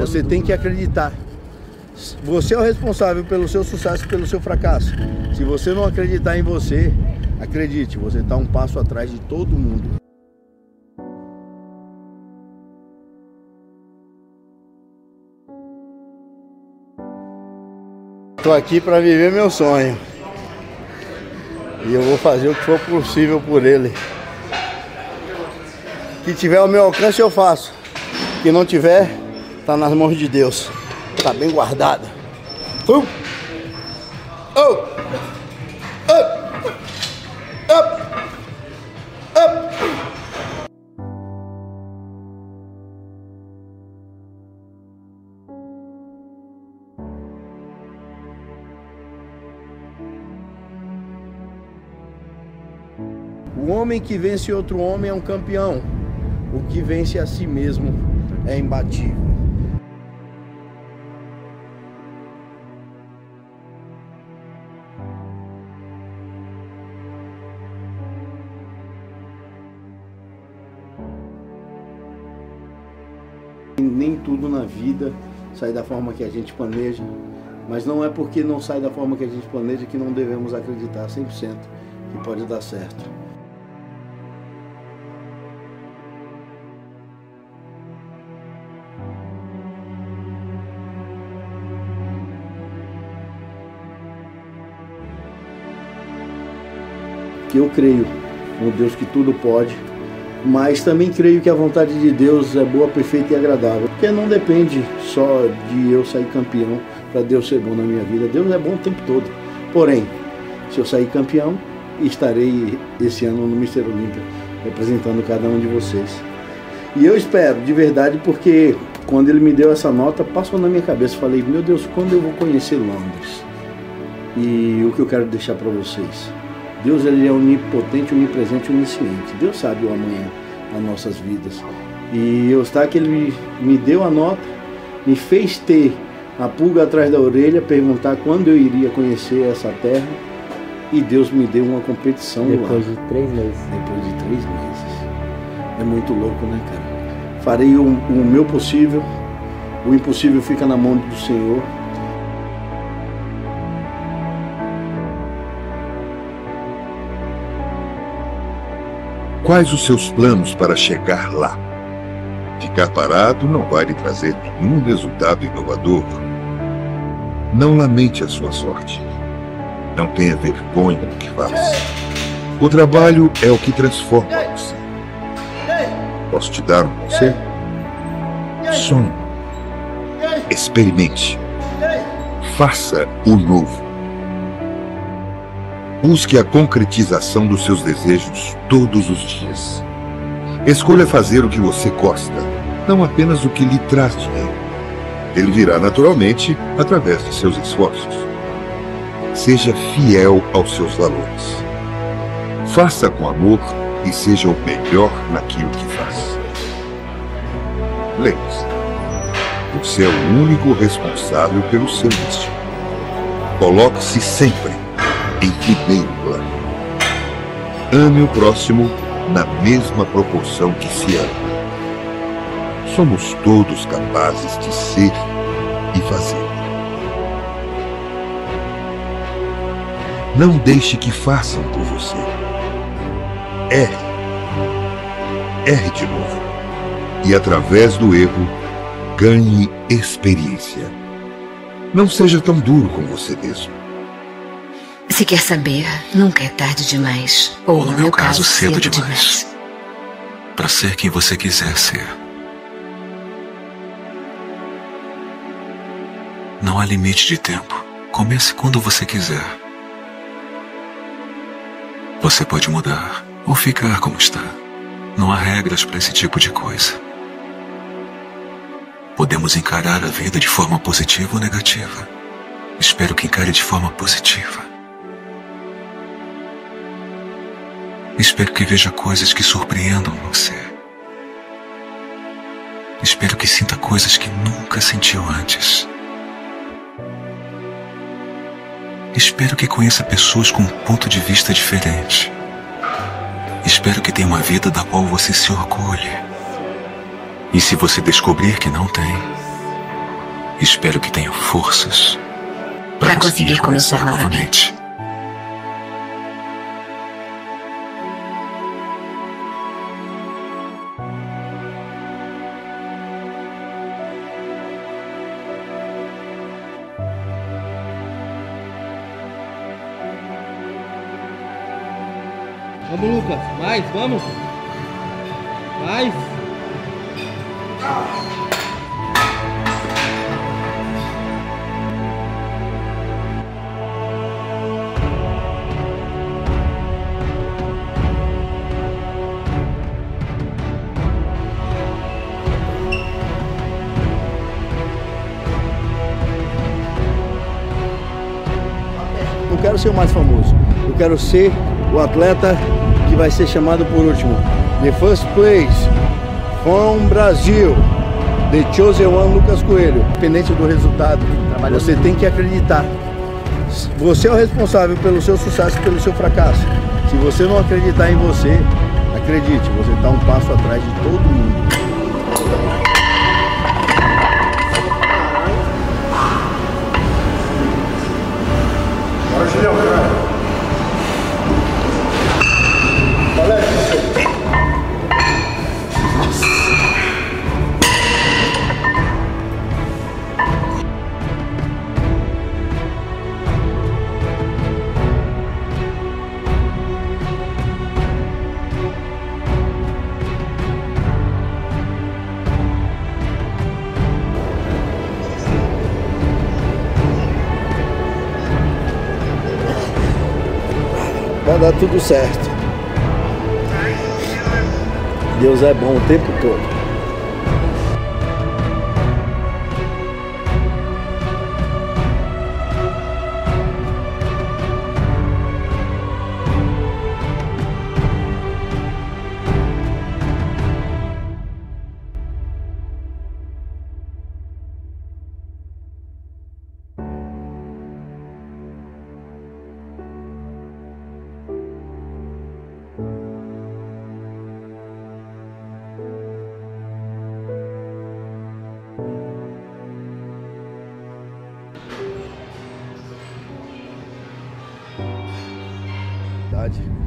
Você tem que acreditar. Você é o responsável pelo seu sucesso pelo seu fracasso. Se você não acreditar em você, acredite, você está um passo atrás de todo mundo. Estou aqui para viver meu sonho. E eu vou fazer o que for possível por ele. Que tiver ao meu alcance eu faço. Que não tiver, tá nas mãos de Deus. Tá bem guardada. Uh! Oh! Up! Up! Up! O homem que vence outro homem é um campeão. O que vence a si mesmo é imbatível. Nem tudo na vida sai da forma que a gente planeja, mas não é porque não sai da forma que a gente planeja que não devemos acreditar 100% que pode dar certo. que eu creio no Deus que tudo pode, mas também creio que a vontade de Deus é boa, perfeita e agradável, porque não depende só de eu sair campeão para Deus ser bom na minha vida. Deus é bom o tempo todo. Porém, se eu sair campeão, estarei esse ano no Mister Olímpia representando cada um de vocês. E eu espero, de verdade, porque quando ele me deu essa nota, passou na minha cabeça, falei, meu Deus, quando eu vou conhecer Londres? E o que eu quero deixar para vocês? Deus ele é onipotente, onipresente, onisciente. Deus sabe o amanhã nas nossas vidas. E eu está que ele me deu a nota, me fez ter a pulga atrás da orelha, perguntar quando eu iria conhecer essa terra. E Deus me deu uma competição Depois lá. de três meses. Depois de três meses. É muito louco, né, cara? Farei o, o meu possível. O impossível fica na mão do Senhor. Quais os seus planos para chegar lá? Ficar parado não vai lhe trazer nenhum resultado inovador. Não lamente a sua sorte. Não tenha vergonha do que faz. O trabalho é o que transforma você. Posso te dar um conselho? Sonhe. Experimente. Faça o novo. Busque a concretização dos seus desejos todos os dias. Escolha fazer o que você gosta, não apenas o que lhe traz dinheiro. Ele virá naturalmente através de seus esforços. Seja fiel aos seus valores. Faça com amor e seja o melhor naquilo que faz. Lembre-se, você é o único responsável pelo seu destino. Coloque-se sempre em primeiro plano. Ame o próximo na mesma proporção que se ama. Somos todos capazes de ser e fazer. Não deixe que façam por você. Erre. Erre de novo. E através do erro, ganhe experiência. Não seja tão duro com você mesmo. Se quer saber, nunca é tarde demais. Ou, no meu caso, cedo demais. Para ser quem você quiser ser. Não há limite de tempo. Comece quando você quiser. Você pode mudar ou ficar como está. Não há regras para esse tipo de coisa. Podemos encarar a vida de forma positiva ou negativa. Espero que encare de forma positiva. Espero que veja coisas que surpreendam você. Espero que sinta coisas que nunca sentiu antes. Espero que conheça pessoas com um ponto de vista diferente. Espero que tenha uma vida da qual você se orgulhe. E se você descobrir que não tem, Espero que tenha forças para conseguir começar novamente. Vamos, Lucas. Mais, vamos. Mais. Não quero ser o mais famoso. Eu quero ser o atleta que vai ser chamado por último. The first place from Brasil. The chosen one Lucas Coelho. Independente do resultado, você tem que acreditar. Você é o responsável pelo seu sucesso e pelo seu fracasso. Se você não acreditar em você, acredite, você está um passo atrás de todo mundo. Bora, Julião, dar tudo certo. Deus é bom o tempo todo. Verdade.